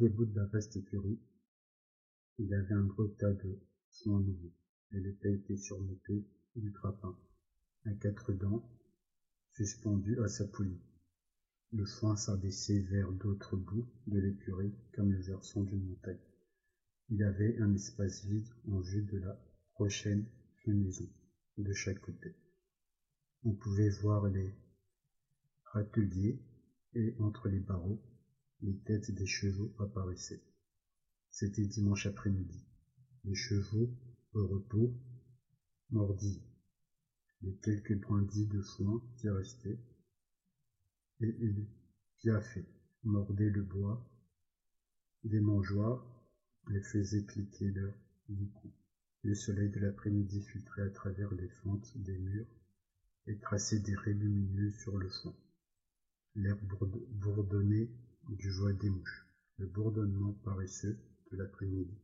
des bouts de la vaste écurie, il avait un gros tas de foin nouveau, et le paix était surmonté du grappin, à quatre dents, suspendu à sa poulie. Le foin s'abaissait vers d'autres bouts de l'écurie comme le versant d'une montagne. Il avait un espace vide en vue de la prochaine maison de chaque côté. On pouvait voir les râteliers et entre les barreaux, les têtes des chevaux apparaissaient. C'était dimanche après-midi. Les chevaux, au repos, mordillaient les quelques brindilles de foin qui restaient, et ils piaffaient, mordaient le bois des mangeoires et faisaient cliquer leurs coups. Le soleil de l'après-midi filtrait à travers les fentes des murs et traçait des raies lumineuses sur le fond. L'air bourdonnait du joie des mouches, le bourdonnement paresseux de l'après-midi.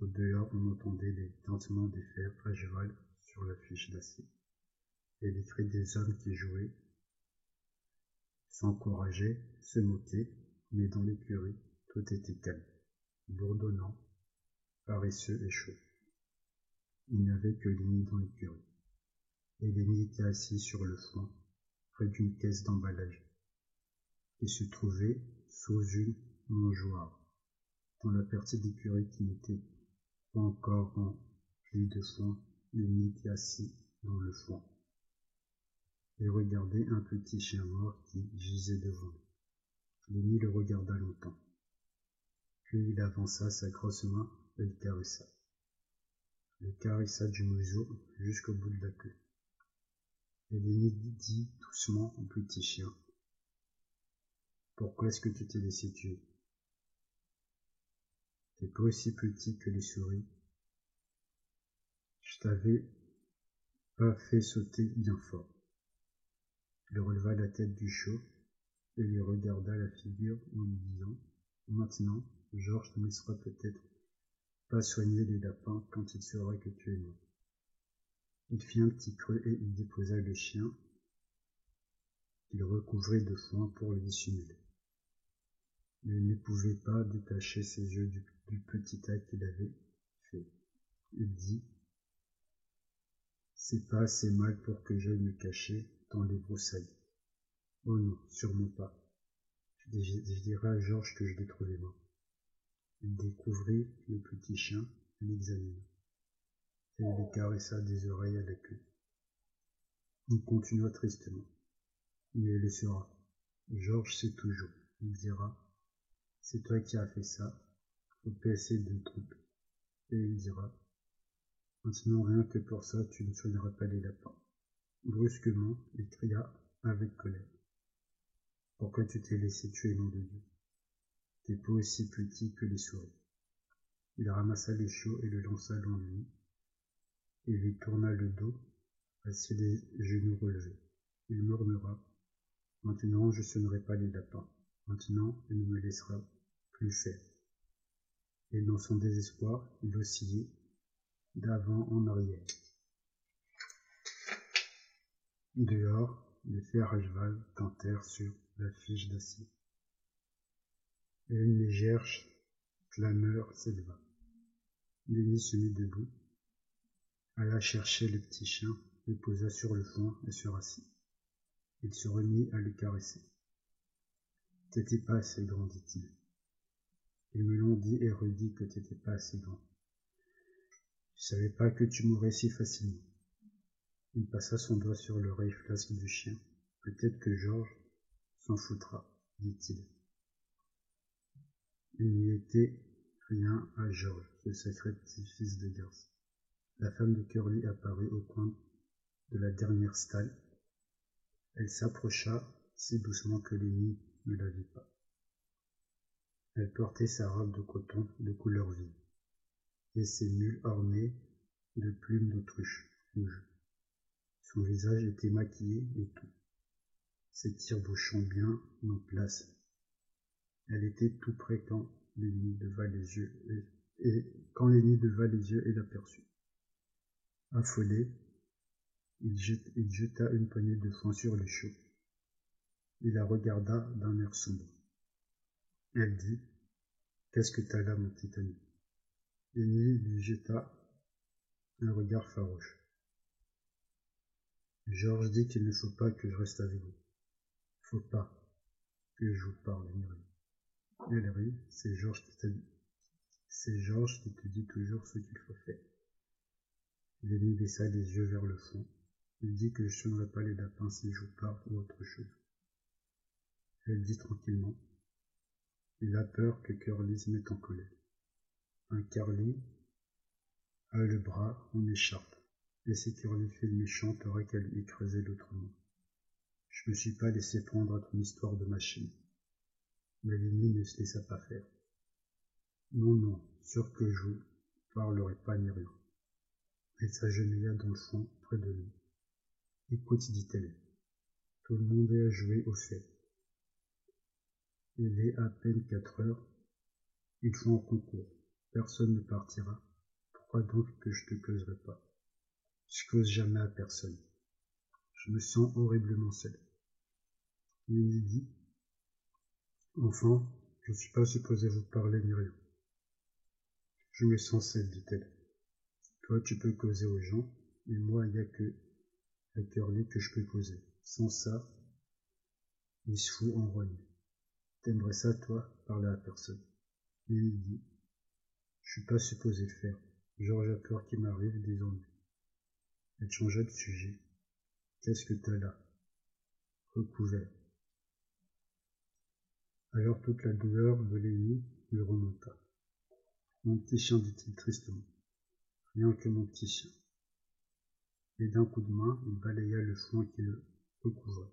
Au dehors, on entendait les tintements des fers à sur la fiche d'acier, et les cris des hommes qui jouaient, s'encourageaient, se moquaient, mais dans l'écurie, tout était calme, bourdonnant, paresseux et chaud. Il n'y avait que Lenny dans l'écurie, et Lenny était assis sur le flanc, près d'une caisse d'emballage, qui se trouvait sous une mangeoire, dans la partie d'écurie qui n'était pas encore remplie de foin, Lenny était assis dans le foin et regardait un petit chien mort qui gisait devant lui. Le regarda longtemps. Puis il avança sa grosse main et le caressa. Le caressa du museau jusqu'au bout de la queue. Et Lenny dit doucement au petit chien. Pourquoi est-ce que tu t'es laissé tuer? T'es pas aussi petit que les souris. Je t'avais pas fait sauter bien fort. Il releva la tête du chaud et lui regarda la figure en lui disant Maintenant, Georges ne laissera peut-être pas soigner les lapins quand il saura que tu es mort. Il fit un petit creux et il déposa le chien qu'il recouvrait de foin pour le dissimuler. Il ne pouvait pas détacher ses yeux du, petit tas qu'il avait fait. Il dit C'est pas assez mal pour que j'aille me cacher dans les broussailles. Oh non, sûrement pas. Je, dirai à Georges que je l'ai trouvé mort. Il découvrit le petit chien, l'examina, et il caressa des oreilles à la queue. Il continua tristement. Mais il le sera. Georges sait toujours. Il dira, c'est toi qui as fait ça. Faut pas essayer de me tromper. Et il dira, maintenant rien que pour ça, tu ne soigneras pas les lapins. Brusquement, il cria avec colère. Pourquoi tu t'es laissé tuer, nom de Dieu? T'es pas aussi petit que les souris. Il ramassa les chiots et le lança dans lui, et lui tourna le dos, assis les genoux relevés. Il murmura. Maintenant je sonnerai pas les lapins. Maintenant il ne me laissera plus. Et dans son désespoir, il oscillait d'avant en arrière. Dehors, les fers à cheval tentèrent sur la fiche d'acier. Et une légère clameur s'éleva. Lenny se mit debout, alla chercher le petit chien, le posa sur le foin et se rassit. Il se remit à le caresser. T'étais pas assez grand, dit-il. Ils me l'ont dit et redit que t'étais pas assez grand. Je savais pas que tu mourrais si facilement. Il passa son doigt sur l'oreille flasque du chien. Peut-être que Georges s'en foutra, dit-il. Il n'y était rien à Georges, ce sacré petit fils de garce. La femme de Curly apparut au coin de la dernière stalle. Elle s'approcha si doucement que Lenny ne la vit pas. Elle portait sa robe de coton de couleur vive et ses mules ornées de plumes d'autruche rouge. Son visage était maquillé et tout. Ses tire-bouchons bien en place. Elle était tout près quand Lenny leva les yeux et, quand Lenny leva les yeux et l'aperçut. Affolé, il, jeta une poignée de foin sur le chaud. Il la regarda d'un air sombre. Elle dit Qu'est-ce que t'as là, mon petit ami? Lenny lui jeta un regard farouche. Georges dit qu'il ne faut pas que je reste avec vous. Faut pas que je vous parle, Myriam. Elle rit, c'est Georges qui t'a dit. C'est Georges qui te dit toujours ce qu'il faut faire. Lenny baissa les yeux vers le fond. Il dit que je sonnerai pas les lapins si je vous parle ou autre chose. Elle dit tranquillement. Il a peur que Curly se mette en colère. Un Carly a le bras en écharpe, et si Curly fait le méchant, t'aurais qu'à lui creuser l'autrement. Je me suis pas laissé prendre à ton histoire de machine. Mais Lenny ne se laissa pas faire. Non, non, sûr que je vous parlerai pas ni rien. Elle s'agenouilla dans le fond, près de lui. Écoute, dit-elle, tout le monde est à jouer au fait. Il est à peine quatre heures. Ils font un concours. Personne ne partira. Pourquoi donc que je te causerai pas? Je cause jamais à personne. Je me sens horriblement seul. Il dit Enfant, je ne suis pas supposé vous parler ni rien. Je me sens seul, dit-elle. Toi, tu peux causer aux gens, et moi, il n'y a que la Curly que je peux causer. Sans ça, il se fout en rogne. T'aimerais ça, toi, parler à personne. il dit, je suis pas supposé le faire. Georges a peur qu'il m'arrive des ennuis. Elle changea de sujet. Qu'est-ce que t'as là? Recouvert. Alors toute la douleur de Lénie lui remonta. Mon petit chien, dit-il tristement. Rien que mon petit chien. Et d'un coup de main, il balaya le foin qui le recouvrait.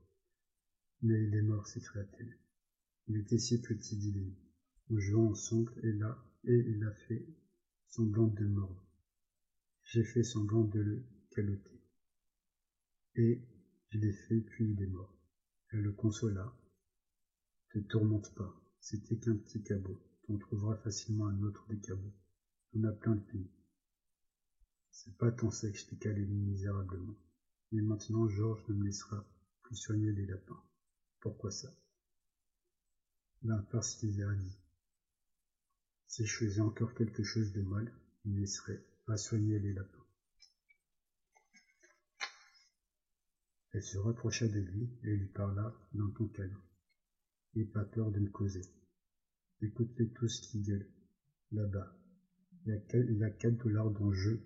Mais il est mort, s'écria-t-elle. Il était si petit, dit Lénie. On jouant ensemble, et là, et il a fait semblant de mordre. J'ai fait semblant de le caloter. Et je l'ai fait, puis il est mort. Elle le consola. Te tourmente pas, c'était qu'un petit cabot. On trouvera facilement un autre des cabots. On a plein de pays. C'est pas tant ça, expliqua Lénie misérablement. Mais maintenant, Georges ne me laissera plus soigner les lapins. Pourquoi ça? Parce qu'il a dit. Si je faisais encore quelque chose de mal, il ne laisserait pas soigner les lapins. Elle se rapprocha de lui et lui parla d'un ton calme. N'aie pas peur de me causer. Écoutez tous qui gueulent. Là-bas, il y a quatre dollars d'enjeu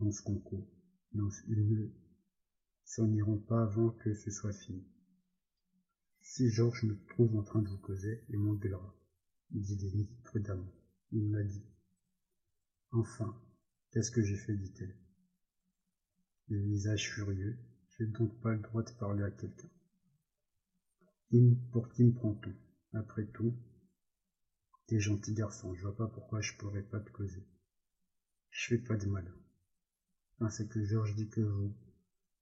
dans ce concours. Ils ne s'en iront pas avant que ce soit fini. Si Georges me trouve en train de vous causer, il m'engueulera, dit Denis prudemment. Il m'a dit. Enfin, qu'est-ce que j'ai fait dit-elle. Le visage furieux, j'ai donc pas le droit de parler à quelqu'un. Pour qui me prend-on Après tout, t'es gentil garçon, je vois pas pourquoi je pourrais pas te causer. Je fais pas de mal. Enfin, c'est que Georges dit que vous,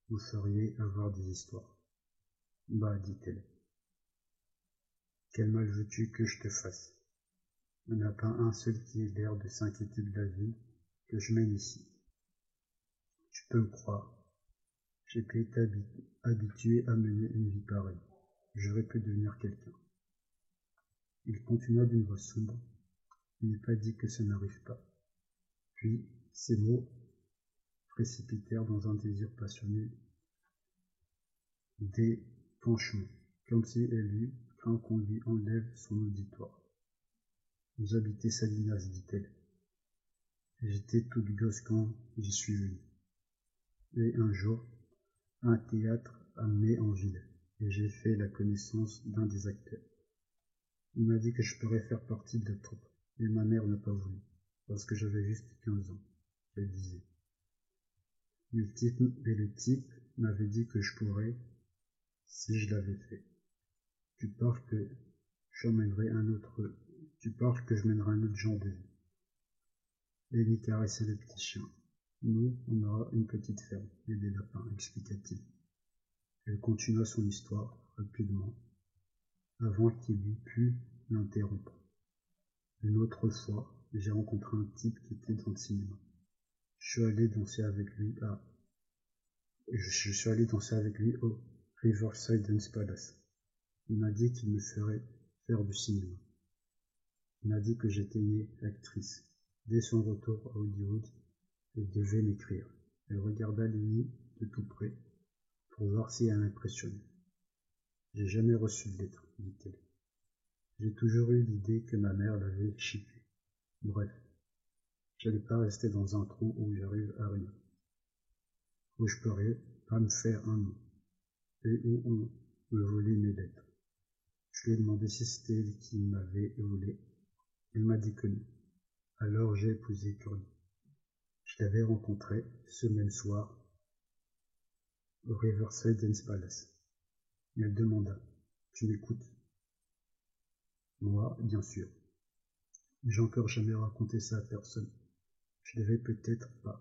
vous feriez avoir des histoires. Bah, dit-elle. Quel mal veux-tu que je te fasse? Il n'y a pas un seul qui ait l'air de s'inquiéter de la vie que je mène ici. Tu peux me croire. J'ai été habitué à mener une vie pareille. J'aurais pu devenir quelqu'un. Il continua d'une voix sombre. Il n'est pas dit que ça n'arrive pas. Puis, ces mots précipitèrent dans un désir passionné des penchements, comme si elle eût qu'on lui enlève son auditoire. Vous habitez Salinas, dit-elle. J'étais toute gosse quand j'y suis venu. Et un jour, un théâtre a mené en ville, et j'ai fait la connaissance d'un des acteurs. Il m'a dit que je pourrais faire partie de la troupe, et ma mère n'a pas voulu, parce que j'avais juste 15 ans, elle disait. Mais type, le type m'avait dit que je pourrais si je l'avais fait. Tu penses que j'emmènerai un autre, tu penses que je mènerai un autre genre de caressait le petit chien. Nous, on aura une petite ferme et des lapins, expliqua-t-il. Elle continua son histoire rapidement, avant qu'il eût pu l'interrompre. Une autre fois, j'ai rencontré un type qui était dans le cinéma. Je suis allé danser avec lui à, je suis allé danser avec lui au Riverside Dance Palace. Il m'a dit qu'il me ferait faire du cinéma. Il m'a dit que j'étais née actrice. Dès son retour à Hollywood, elle devait m'écrire. Elle regarda Lily de tout près pour voir si elle impressionnait. J'ai jamais reçu de lettre, dit-elle. J'ai toujours eu l'idée que ma mère l'avait chippé. Bref, j'allais pas rester dans un trou où j'arrive à rien. Où je pourrais pas me faire un nom. Et où on me volait mes lettres. Je lui ai demandé si c'était elle qui m'avait volé. Elle m'a dit que non. Alors j'ai épousé Curly. Je l'avais rencontrée ce même soir au Riverside Dance Palace. Elle demanda Tu m'écoutes? Moi, bien sûr. J'ai encore jamais raconté ça à personne. Je devais peut-être pas.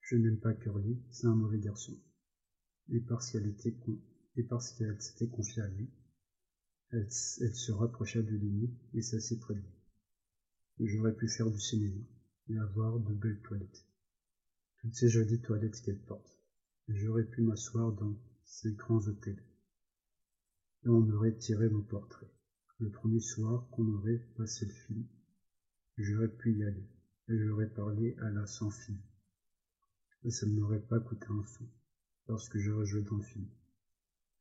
Je n'aime pas Curly, c'est un mauvais garçon. Et parce qu'elle était con, et parce qu'elle s'était confiée à lui, elle, se rapprocha de Lenny et s'assit près de lui. J'aurais pu faire du cinéma et avoir de belles toilettes. Toutes ces jolies toilettes qu'elle porte. J'aurais pu m'asseoir dans ces grands hôtels. Et on aurait tiré mon portrait. Le premier soir qu'on aurait passé le film, j'aurais pu y aller, et j'aurais parlé à la sans fille. Et ça ne m'aurait pas coûté un sou, parce que j'aurais joué dans le film.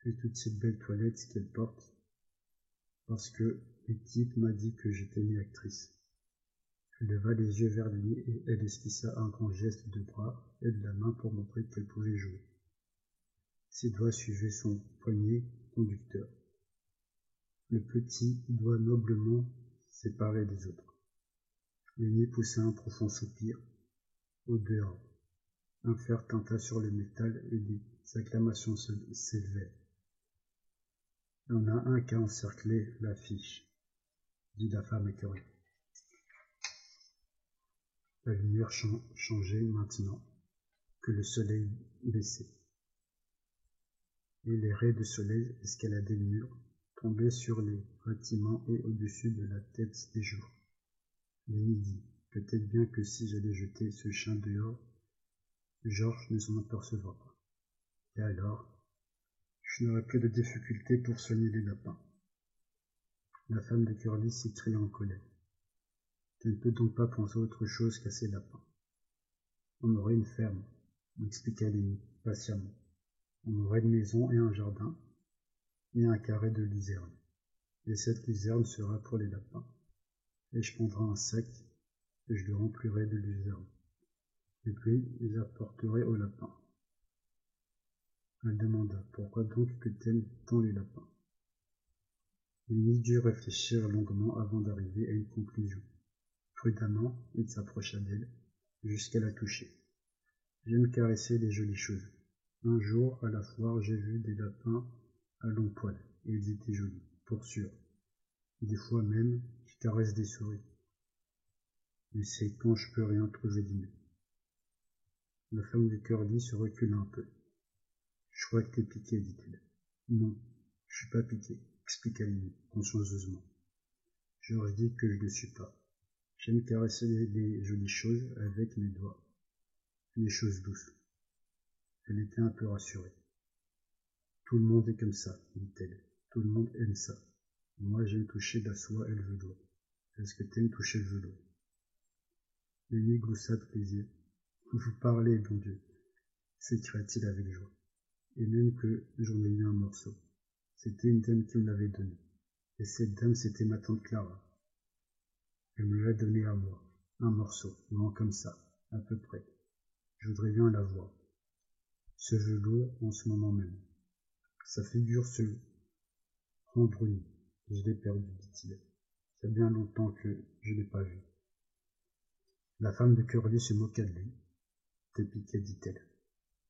Et toutes ces belles toilettes qu'elle porte, parce que l'équipe m'a dit que j'étais une actrice. Elle leva les yeux vers lui et elle esquissa un grand geste de bras et de la main pour montrer qu'elle pouvait jouer. Ses doigts suivaient son poignet conducteur. Le petit doigt noblement séparé des autres. L'aîné poussa un profond soupir. Au dehors, un fer tinta sur le métal et des acclamations s'élevèrent. Il y en a un qui a encerclé l'affiche, dit la femme écœurée. La lumière changeait maintenant que le soleil baissait. Et les raies de soleil escaladaient le mur, tombaient sur les bâtiments et au-dessus de la tête des jours. Lenny dit, peut-être bien que si j'allais jeter ce chien dehors, Georges ne s'en apercevra pas. Et alors, je n'aurais plus de difficulté pour soigner les lapins. La femme de Curly s'écria en colère. Tu ne peux donc pas penser autre chose qu'à ces lapins. On aurait une ferme, expliqua Lénie, patiemment. On aurait une maison et un jardin, et un carré de luzerne. Et cette luzerne sera pour les lapins. Et je prendrai un sac, et je le remplirai de luzerne. Et puis, je apporterai aux lapins. Elle demanda pourquoi donc que t'aimes tant les lapins. Il dut réfléchir longuement avant d'arriver à une conclusion. Prudemment, il s'approcha d'elle, jusqu'à la toucher. J'aime caresser les jolies choses. Un jour, à la foire, j'ai vu des lapins à long poil, et ils étaient jolis, pour sûr. Des fois même, je caresse des souris. Mais c'est quand je peux rien trouver mieux. La femme de Curly se recula un peu. Je crois que t'es piqué, dit-elle. Non, je suis pas piqué, expliqua Lily, consciencieusement. Georges dit que je ne suis pas. J'aime caresser les, jolies choses avec mes doigts, les choses douces. Elle était un peu rassurée. Tout le monde est comme ça, dit-elle. Tout le monde aime ça. Moi, j'aime toucher la soie et le velours. Est-ce que t'aimes toucher le velours Lily gloussa de plaisir. Vous parlez, bon Dieu, s'écria-t-il avec joie? Et même que j'en ai eu un morceau. C'était une dame qui me l'avait donné. Et cette dame, c'était ma tante Clara. Elle me l'a donné à moi, un morceau, grand comme ça, à peu près. Je voudrais bien la voir. Ce velours en ce moment même. Sa figure se rembrunit. Je l'ai perdu, dit-il. C'est bien longtemps que je l'ai pas vu. La femme de Curly se moqua de lui. T'es piqué, dit-elle.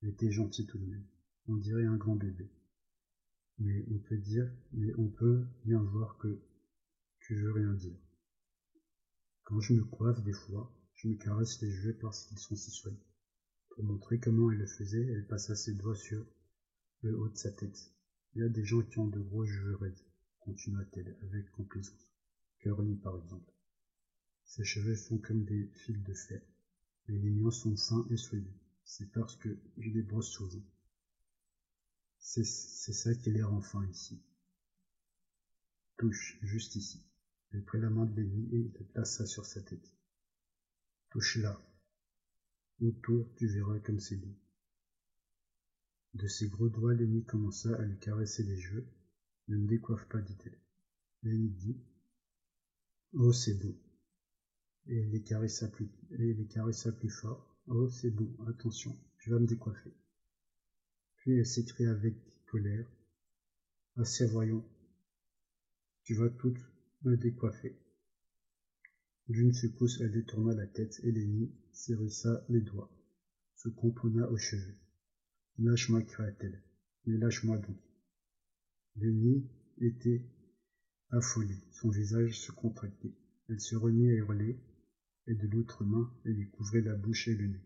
Il était gentil tout de même. On dirait un grand bébé. Mais on peut dire, mais on peut bien voir que tu veux rien dire. Quand je me coiffe des fois, je me caresse les cheveux parce qu'ils sont si soyeux. Pour montrer comment elle le faisait, elle passa ses doigts sur le haut de sa tête. Il y a des gens qui ont de gros cheveux raides, continua-t-elle avec complaisance. Curly, par exemple. Ses cheveux sont comme des fils de fer, mais les miens sont fins et soyeux. C'est parce que je les brosse souvent. C'est ça qui les rend ici. Touche, juste ici. Elle prit la main de Lenny et la plaça sur sa tête. Touche-la. Autour, tu verras comme c'est doux. De ses gros doigts, Lenny commença à lui caresser les cheveux. Ne me décoiffe pas, dit-elle. Lenny dit Oh, c'est beau. Et elle les caressa plus, et les caressa plus fort. Oh, c'est bon, attention, tu vas me décoiffer. Puis elle s'écria avec colère. Assez voyons. Tu vas toutes me décoiffer. D'une secousse, elle détourna la tête et Lenny s'érissa les doigts, se componna aux cheveux. Lâche-moi, cria-t-elle. Mais lâche-moi donc. Lenny était affolée, son visage se contractait. Elle se remit à hurler, et de l'autre main, elle lui couvrait la bouche et le nez.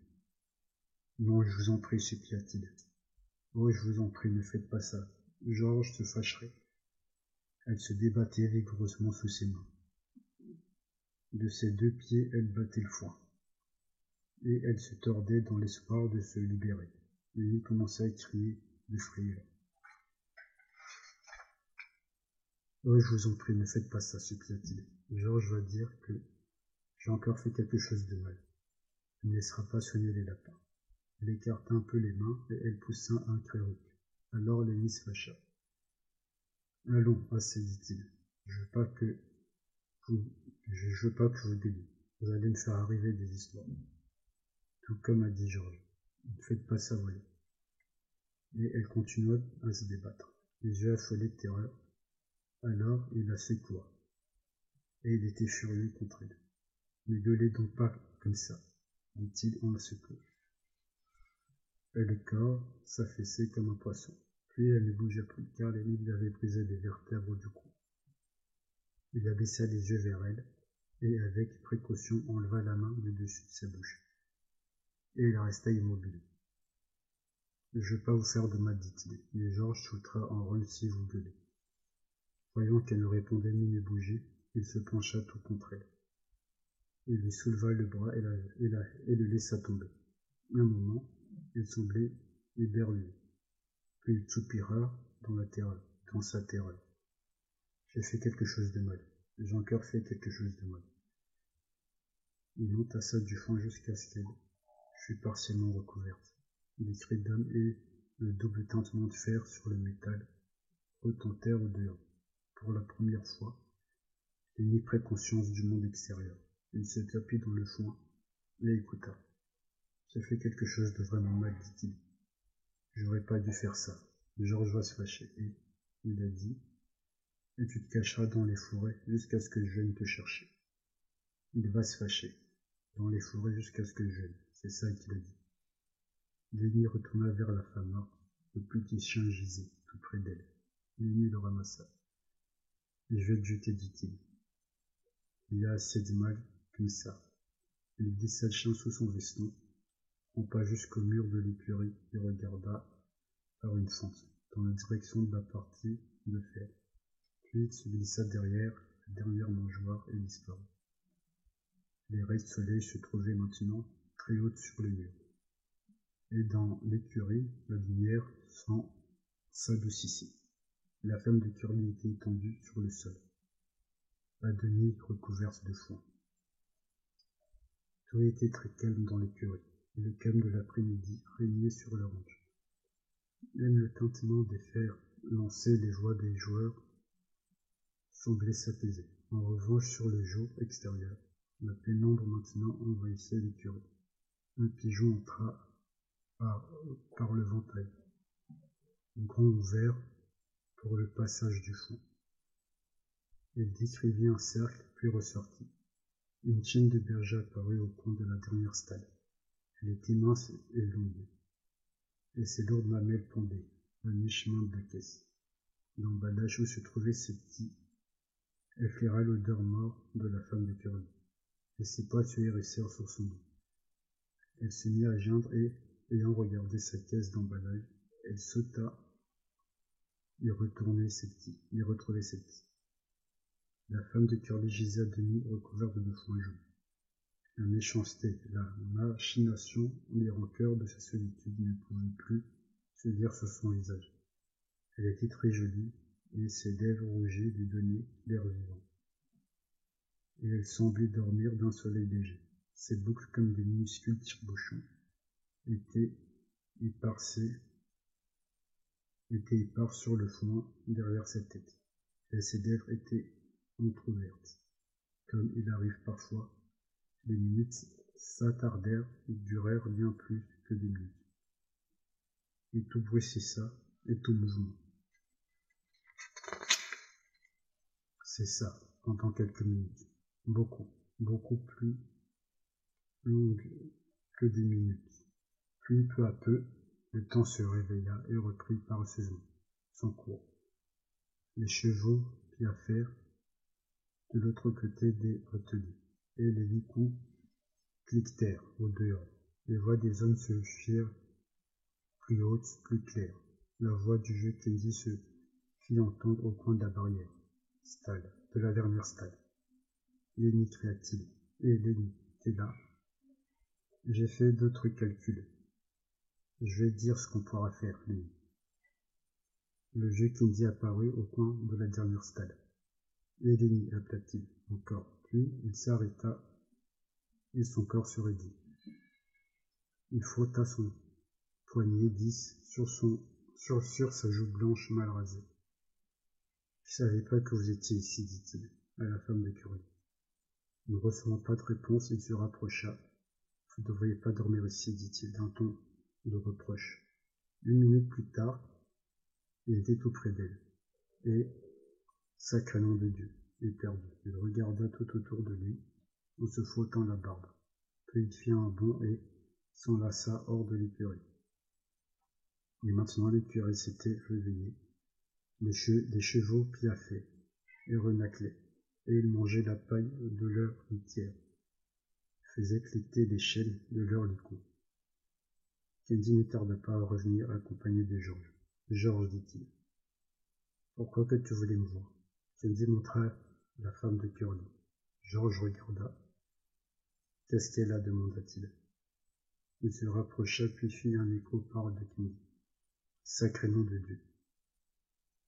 Non, je vous en prie, supplia-t-il. Oh, je vous en prie, ne faites pas ça. Georges se fâcherait. Elle se débattait vigoureusement sous ses mains. De ses deux pieds, elle battait le foin. Et elle se tordait dans l'espoir de se libérer. Lui commença à crier de frayeur. Oh, je vous en prie, ne faites pas ça, supplia-t-il. Georges va dire que j'ai encore fait quelque chose de mal. Il ne laissera pas soigner les lapins. Elle écarta un peu les mains et elle poussa un cri Alors Lenny se fâcha. Allons, assez, dit-il. Je veux pas que vous, je veux pas que vous gueuliez. Vous allez me faire arriver des histoires. Tout comme a dit Georges. Ne faites pas ça voler. Et elle continua à se débattre, les yeux affolés de terreur. Alors il la secoua. Et il était furieux contre elle. Ne gueulez donc pas comme ça, dit-il en la secouant. Et le corps s'affaissait comme un poisson. Puis elle ne bougea plus, car les lui avait brisé les vertèbres du cou. Il abaissa les yeux vers elle, et avec précaution enleva la main du dessus de sa bouche. Et il resta immobile. Je ne veux pas vous faire de mal, dit-il, mais Georges sautera en rôle si vous gueulez. Voyant qu'elle ne répondait ni ne bougeait, il se pencha tout contre elle. Il lui souleva le bras et, et, le laissa tomber. Un moment, il semblait éberlué. Puis il soupira dans la terreur, dans sa terreur. J'ai fait quelque chose de mal. J'ai encore fait quelque chose de mal. Il entassa du fond jusqu'à ce qu'elle fût partiellement recouverte. Les cris d'homme et le double tintement de fer sur le métal retentèrent au dehors. Pour la première fois, il n'y prit conscience du monde extérieur. Il se tapit dans le foin et écouta. J'ai fait quelque chose de vraiment mal, dit-il. J'aurais pas dû faire ça. Georges va se fâcher. Et il a dit, et tu te cacheras dans les forêts jusqu'à ce que je vienne te chercher. Il va se fâcher. Dans les forêts jusqu'à ce que je vienne. C'est ça qu'il a dit. Lenny retourna vers la femme morte. Le petit chien gisait tout près d'elle. Lenny le ramassa. Je vais te jeter, dit-il. Il y a assez de mal comme ça. Il glissa le chien sous son veston, pas jusqu'au mur de l'écurie et regarda par une fente dans la direction de la partie de fer. Puis il se glissa derrière la dernière mangeoire et disparut. Les rayons de soleil se trouvaient maintenant très hautes sur le mur. Et dans l'écurie, la lumière s'adoucissait. La femme de Curly était étendue sur le sol, à demi recouverte de foin. Tout était très calme dans l'écurie, le calme de l'après-midi régnait sur le ranch. Même le tintement des fers lançait les voix des joueurs semblait s'apaiser. En revanche, sur le jour extérieur, la pénombre maintenant envahissait l'écurie. Un pigeon entra par, le ventail, grand ouvert pour le passage du fond. Il décrivit un cercle, puis ressortit. Une chaîne de berger apparut au coin de la dernière stalle. Elle était mince et longue, et ses lourdes mamelles pendaient, à mi-chemin de la caisse. L'emballage où se trouvait ses petits flaira l'odeur mort de la femme de Curly, et ses pas se hérissèrent sur son dos. Elle se mit à geindre et, ayant regardé sa caisse d'emballage, elle sauta et retournait ses petits, et retrouvait ses petits. La femme de Curly gisait à demi recouverte de foin jaune. La méchanceté, la machination, les rancœurs de sa solitude ne pouvaient plus se dire sur son visage. Elle était très jolie, et ses lèvres rougies lui donnaient l'air vivant. et elle semblait dormir d'un soleil léger. Ses boucles, comme des minuscules tire-bouchons, étaient éparses, étaient épars sur le front derrière sa tête, et ses lèvres étaient entrouvertes. Comme il arrive parfois, les minutes s'attardèrent et durèrent bien plus que des minutes. Et tout bruit cessa, et tout mouvement. C'est ça, pendant quelques minutes. Beaucoup, beaucoup plus longues que des minutes. Puis, peu à peu, le temps se réveilla et reprit paresseusement son cours. Les chevaux piaffèrent de l'autre côté des retenues, et les vicous cliquetèrent au dehors. Les voix des hommes se firent plus hautes, plus claires. La voix du jeu Kenzie se fit entendre au coin de la barrière. Stade, de la dernière stade. Lenny cria-t-il. Et Lenny, t'es là J'ai fait d'autres calculs. Je vais dire ce qu'on pourra faire, Lenny. Le jeu Kenzie apparut au coin de la dernière stade. Et Lenny, appela-t-il encore. Puis il s'arrêta et son corps se raidit. Il frotta son poignet dix sur son sur, sa joue blanche mal rasée. Je savais pas que vous étiez ici, dit-il à la femme de. Ne recevant pas de réponse, il se rapprocha. Vous ne devriez pas dormir ici, dit-il d'un ton de reproche. Une minute plus tard, il était tout près d'elle. Et, sacré nom de Dieu, éperdu, il regarda tout autour de lui, en se frottant la barbe. Puis il fit un bond et s'enlaça hors de l'écurie. Et maintenant l'écurie s'était réveillée. Les, che chevaux piaffaient et renaclaient, et ils mangeaient la paille de leur litière, faisaient cliqueter les chaînes de leur licou. Kenzie ne tarda pas à revenir accompagné de Georges. Georges, dit-il. Pourquoi que tu voulais me voir? Kenzie montra la femme de Curly. Georges regarda. Qu'est-ce qu'elle a demanda-t-il. Il se rapprocha puis fit un écho par de Kenzie. Sacré nom de Dieu.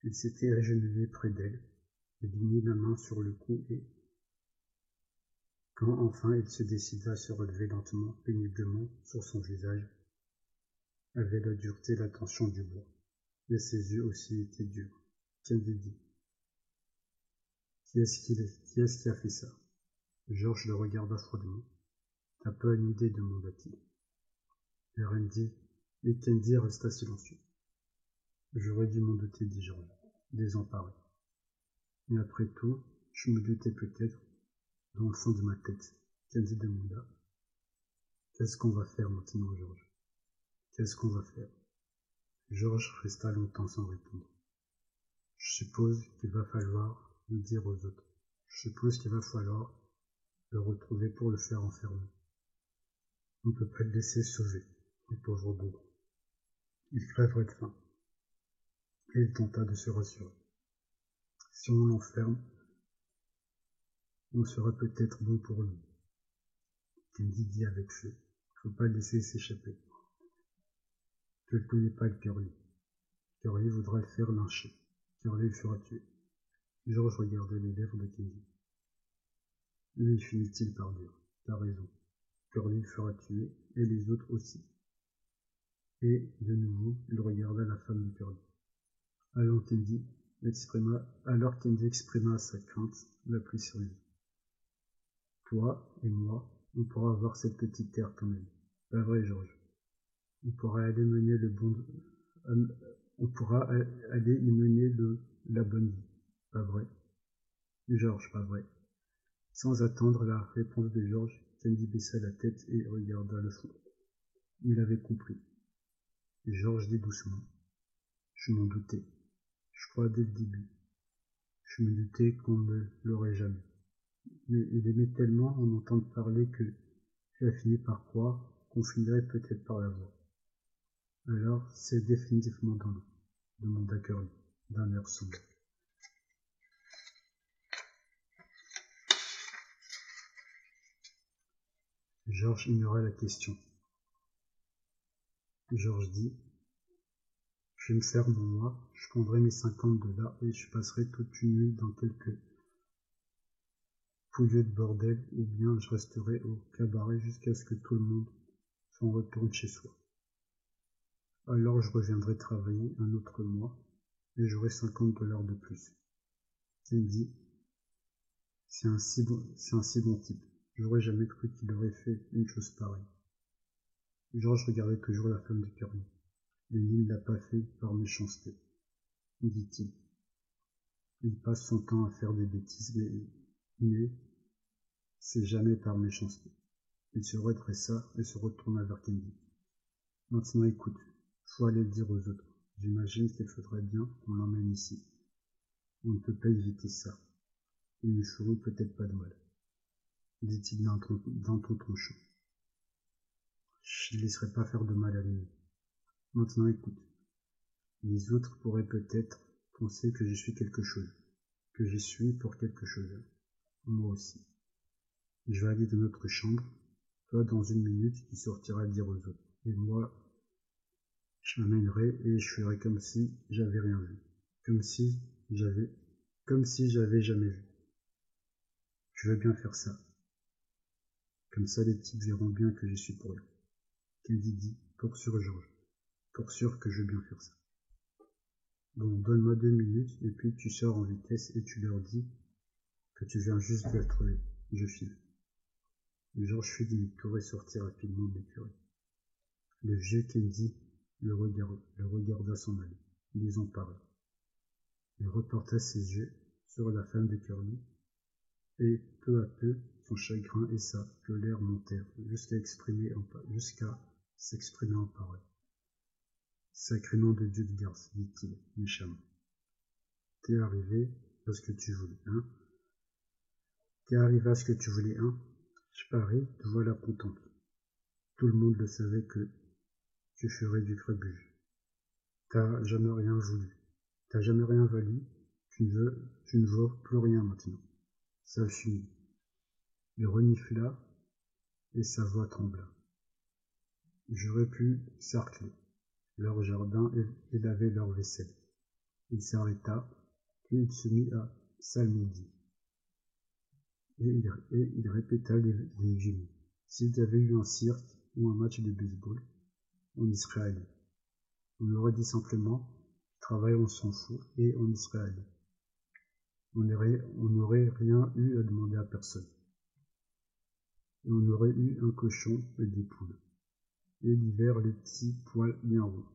Il s'était agenouillé près d'elle, lui mit la main sur le cou et, quand enfin il se décida à se relever lentement, péniblement, sur son visage, avait la dureté et la tension du bois, et ses yeux aussi étaient durs. dit Qui est-ce qui, qui, est qui a fait ça? Georges le regarda froidement. T'as pas une idée demanda-t-il. Randy et Candy resta silencieux. J'aurais dû m'en douter, dit Georges, désemparé. Mais après tout, je me doutais peut-être, dans le fond de ma tête. Candy demanda. Qu'est-ce qu'on va faire maintenant, Georges? Qu'est-ce qu'on va faire? Georges resta longtemps sans répondre. Je suppose qu'il va falloir le dire aux autres. Je suppose qu'il va falloir le retrouver pour le faire enfermer. On ne peut pas le laisser sauver, le pauvre bougre. Il crèverait de faim. Et il tenta de se rassurer. Si on l'enferme, on sera peut-être bon pour lui. Candy dit avec feu. Faut pas le laisser s'échapper. Je ne connais pas le Curly. Curly voudra le faire lyncher. Curly le fera tuer. Georges regardait les lèvres de Candy. Lui finit-il par dire. T'as raison. Curly le fera tuer, et les autres aussi. Et, de nouveau, il regarda la femme de Curly. Alors Candy exprima, alors Candy exprima sa crainte la plus sérieuse. Toi et moi, on pourra avoir cette petite terre quand même. Pas vrai, Georges? On pourra aller mener le bon, euh, pourra aller y mener le, la bonne vie. Pas vrai? Georges, pas vrai. Sans attendre la réponse de Georges, Candy baissa la tête et regarda le fond. Il avait compris. Georges dit doucement. Je m'en doutais. Je crois dès le début. Je me doutais qu'on ne l'aurait jamais. Mais il aimait tellement en entendre parler que j'ai fini par croire qu'on finirait peut-être par la voir. Alors, c'est définitivement dans l'eau, demanda Curly, d'un air sombre. Georges ignorait la question. Georges dit Je me faire mon mois, je prendrai mes cinquante dollars et je passerai toute une nuit dans quelques fouilleux de bordel, ou bien je resterai au cabaret jusqu'à ce que tout le monde s'en retourne chez soi. Alors je reviendrai travailler un autre mois et j'aurai 50 dollars de plus. Il dit, c'est un si bon type. J'aurais jamais cru qu'il aurait fait une chose pareille. Georges regardait toujours la femme de Curly. Il ne l'a pas fait par méchanceté, dit-il. Il passe son temps à faire des bêtises, mais, mais c'est jamais par méchanceté. Il se redressa et se retourna vers Candy. Maintenant écoute, faut aller le dire aux autres. J'imagine qu'il faudrait bien qu'on l'emmène ici. On ne peut pas éviter ça. Il ne ferait peut-être pas de mal, dit-il d'un ton tranchant. Je ne laisserai pas faire de mal à lui. Maintenant écoute. Les autres pourraient peut-être penser que je suis quelque chose, que je suis pour quelque chose. Moi aussi. Je vais aller dans notre chambre. Toi, dans une minute, tu sortiras dire aux autres. Et moi, je m'amènerai et je ferai comme si j'avais rien vu. Comme si j'avais, comme si j'avais jamais vu. Je veux bien faire ça. Comme ça, les types verront bien que je suis pour eux. Candy dit, pour sûr, Georges. Pour sûr que je veux bien faire ça. Bon, donne-moi deux minutes, et puis tu sors en vitesse et tu leur dis que tu viens juste de la trouver. Je file. Georges fit demi-tour et sortit rapidement de l'écurie. Le vieux Candy le, le regarda s'en aller, désemparé. Il reporta ses yeux sur la femme de Curly, et peu à peu chagrin et sa colère montèrent jusqu'à exprimer en, jusqu'à s'exprimer en paroles. Sacré de Dieu de garce, dit-il méchamment. T'es arrivé à ce que tu voulais, hein? T'es arrivé à ce que tu voulais, hein? Je parie, te voilà contente. Tout le monde le savait que tu ferais du crébuge. T'as jamais rien voulu. T'as jamais rien valu. Tu ne veux, tu ne veux plus rien maintenant. Ça finit. Il renifla et sa voix trembla. J'aurais pu cercler leur jardin et laver leur vaisselle. Il s'arrêta, puis il se mit à s'almoudir. Et il, répéta les, les S'il y avait eu un cirque ou un match de baseball, serait allé. On aurait dit simplement, travail on s'en fout, et serait allé. On n'aurait rien eu à demander à personne. Et on aurait eu un cochon et des poules. Et l'hiver, les petits poils bien ronds.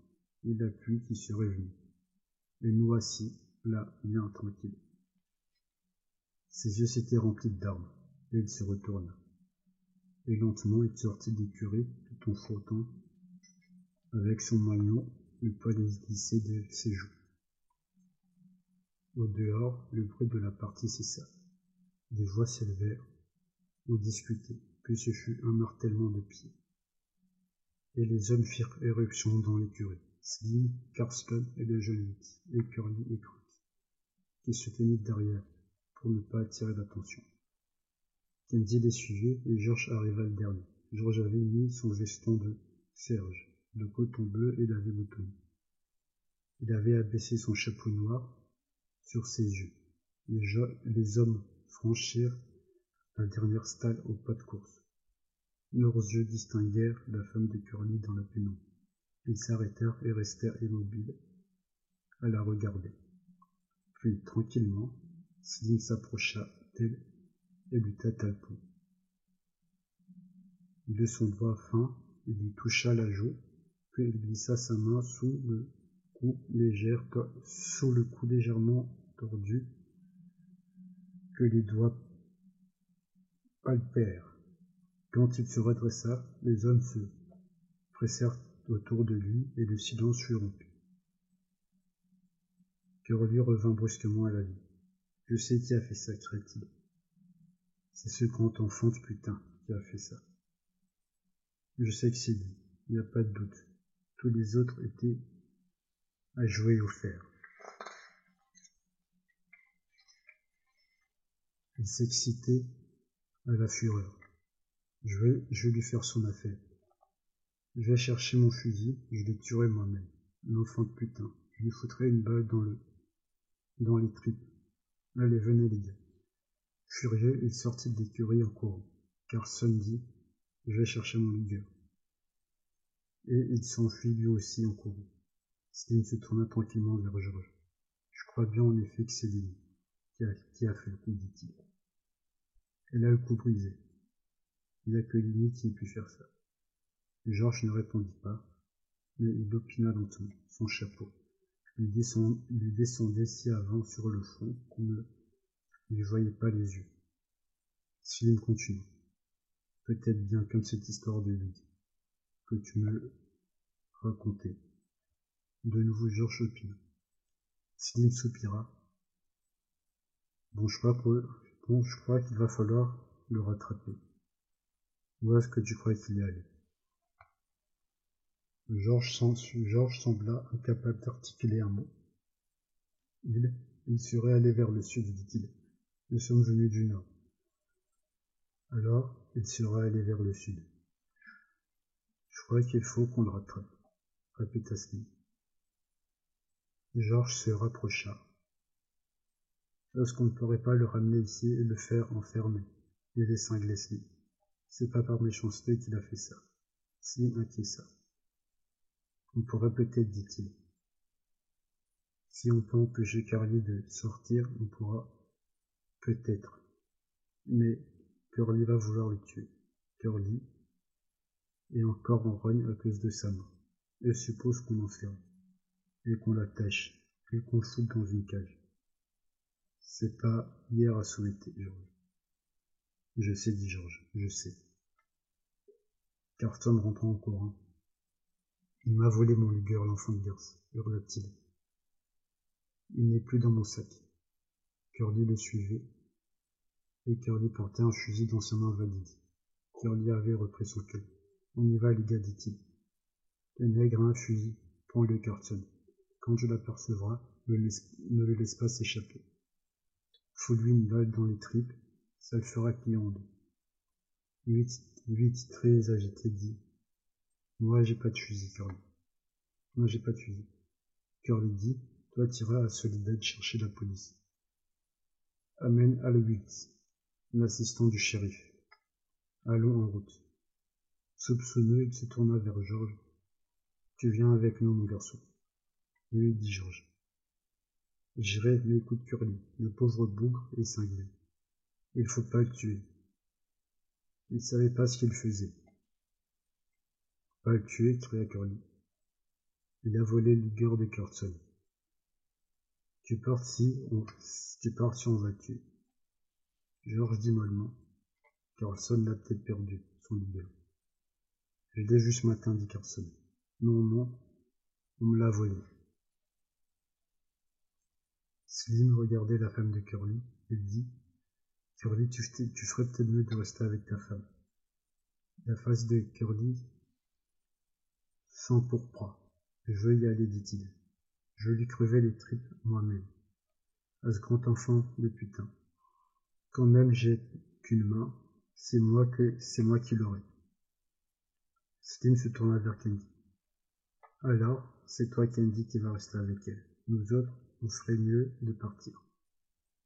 Et la pluie qui serait venue. Et nous assis, là, bien tranquille. Ses yeux s'étaient remplis de larmes, et il se retourna. Et lentement, il sortit d'écurie, tout en frottant avec son maillot le poil glissé de ses joues. Au dehors, le bruit de la partie cessa. Des voix s'élevèrent, on discutait, puis ce fut un martèlement de pieds. Et les hommes firent éruption dans l'écurie. Slim, Carston et le jeune et Curly et Croc, qui se tenaient derrière pour ne pas attirer l'attention. Kenzie les suivait et George arriva le dernier. George avait mis son veston de serge de coton bleu et l'avait boutonné. Il avait abaissé son chapeau noir sur ses yeux. Les, hommes franchirent la dernière stalle au pas de course. Leurs yeux distinguèrent la femme de Curly dans la pénombre. Ils s'arrêtèrent et restèrent immobiles à la regarder. Puis, tranquillement, Slim s'approcha d'elle et lui tâta le pouls. De son doigt fin, il lui toucha la joue puis il glissa sa main sous le cou, sous le cou légèrement tordu que les doigts palpèrent. Quand il se redressa, les hommes se pressèrent autour de lui et le silence fut rompu. lui revint brusquement à la vie. Je sais qui a fait ça, cria-t-il. C'est ce grand enfant de putain qui a fait ça. Je sais que c'est lui, il n'y a pas de doute tous les autres étaient à jouer au fer. Il s'excitait à la fureur. Je vais, je vais lui faire son affaire. Je vais chercher mon fusil, je le tuerai moi-même. L'enfant de putain. Je lui foutrai une balle dans le, dans les tripes. Allez, venez les gars. Furieux, il sortit de l'écurie en courant. Carson dit Je vais chercher mon ligueur. Et il s'enfuit lui aussi en courant. Slim se tourna tranquillement vers George. Je crois bien en effet que c'est Lily qui a, qui a fait le coup, dit-il. Elle a le coup brisé. Il a que qui ait pu faire ça. Georges ne répondit pas, mais il opina lentement, son chapeau. Il, lui descendait si avant sur le front qu'on ne lui voyait pas les yeux. Slim continue. Peut-être bien comme cette histoire de lui que tu me racontais. De nouveau Georges opina. Slim soupira. Bon, je crois, bon, je crois qu'il va falloir le rattraper. Où est-ce que tu crois qu'il est allé? Georges sembla incapable d'articuler un mot. Il, il serait allé vers le sud, dit-il. Nous sommes venus du nord. Alors, il serait allé vers le sud. Je crois qu'il faut qu'on le rattrape, répéta Smith. Georges se rapprocha. Est-ce qu'on ne pourrait pas le ramener ici et le faire enfermer et les cingler Smith C'est pas par méchanceté qu'il a fait ça. Smith inquiéta. On pourrait peut-être, dit-il. Si on peut empêcher Carly de sortir, on pourra peut-être. Mais Curly va vouloir le tuer. Curly est encore en rogne à cause de sa main. Elle suppose qu'on l'enferme et qu'on l'attache et qu'on le foute dans une cage. C'est pas hier à souhaiter, George. Je sais, dit George, je sais. Carton rentra en courant. Il m'a volé mon lugueur, l'enfant de Girls, hurla-t-il. Il, n'est plus dans mon sac. Curly le suivait, et Curly portait un fusil dans sa main valide. Curly avait repris son queue. On y va, les dit-il. Le nègre a un fusil, prends-le, Carton. Quand je l'apercevrai, ne, ne le laisse pas s'échapper. Faut-lui une balle dans les tripes, ça le fera plier en deux. Huit, très agité, dit moi, j'ai pas de fusil, Curly. Moi, j'ai pas de fusil. Curly dit, toi, t'iras à Solidad chercher la police. Amène Alowitz, l'assistant du shérif. Allons en route. Soupçonneux, il se tourna vers Georges. Tu viens avec nous, mon garçon. Oui, dit Georges. J'irai, mais écoute Curly, le pauvre bougre est cinglé. Il faut pas le tuer. Il savait pas ce qu'il faisait. Pas le tuer, cria Curly. Il a volé l'igueur de Carson. Tu pars si on, tu pars si on va le tuer. George dit mollement. Carlson l'a peut-être perdu, son ligueur. Je l'ai vu ce matin, dit Carlson. Non, non, on me l'a volé. Slim regardait la femme de Curly et dit Curly, tu, tu ferais peut-être mieux de rester avec ta femme. La face de Curly sans pourpre. Je veux y aller, dit-il. Je lui crevais les tripes moi-même. À ce grand enfant de putain. Quand même j'ai qu'une main, c'est moi c'est moi qui l'aurai. Slim se tourna vers Candy. Alors, c'est toi Candy qui va rester avec elle. Nous autres, on ferait mieux de partir.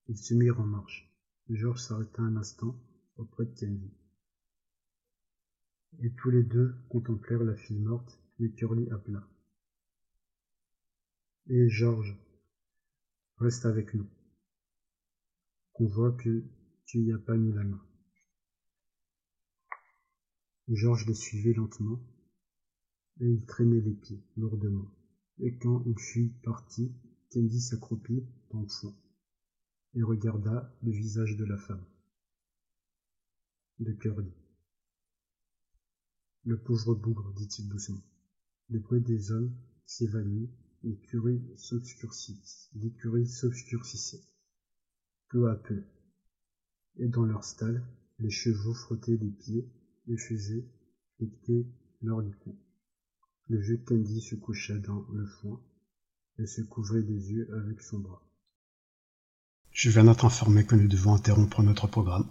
Ils se mirent en marche. Georges s'arrêta un instant auprès de Candy. Et tous les deux contemplèrent la fille morte et Curly appela. Et Georges, reste avec nous. Qu'on voit que tu n'y as pas mis la main. Georges les suivait lentement, et il traînait les pieds lourdement. Et quand il fut parti, Candy s'accroupit dans le fond et regarda le visage de la femme, de Curly. Le pauvre bougre, dit-il doucement. Le bruit des hommes s'évanouit, l'écurie s'obscurcissait peu à peu, et dans leur stalle, les chevaux frottaient les pieds et faisaient écouter leur licou. Le vieux Candy se coucha dans le foin et se yeux avec son bras. Je viens d'être informé que nous devons interrompre notre programme.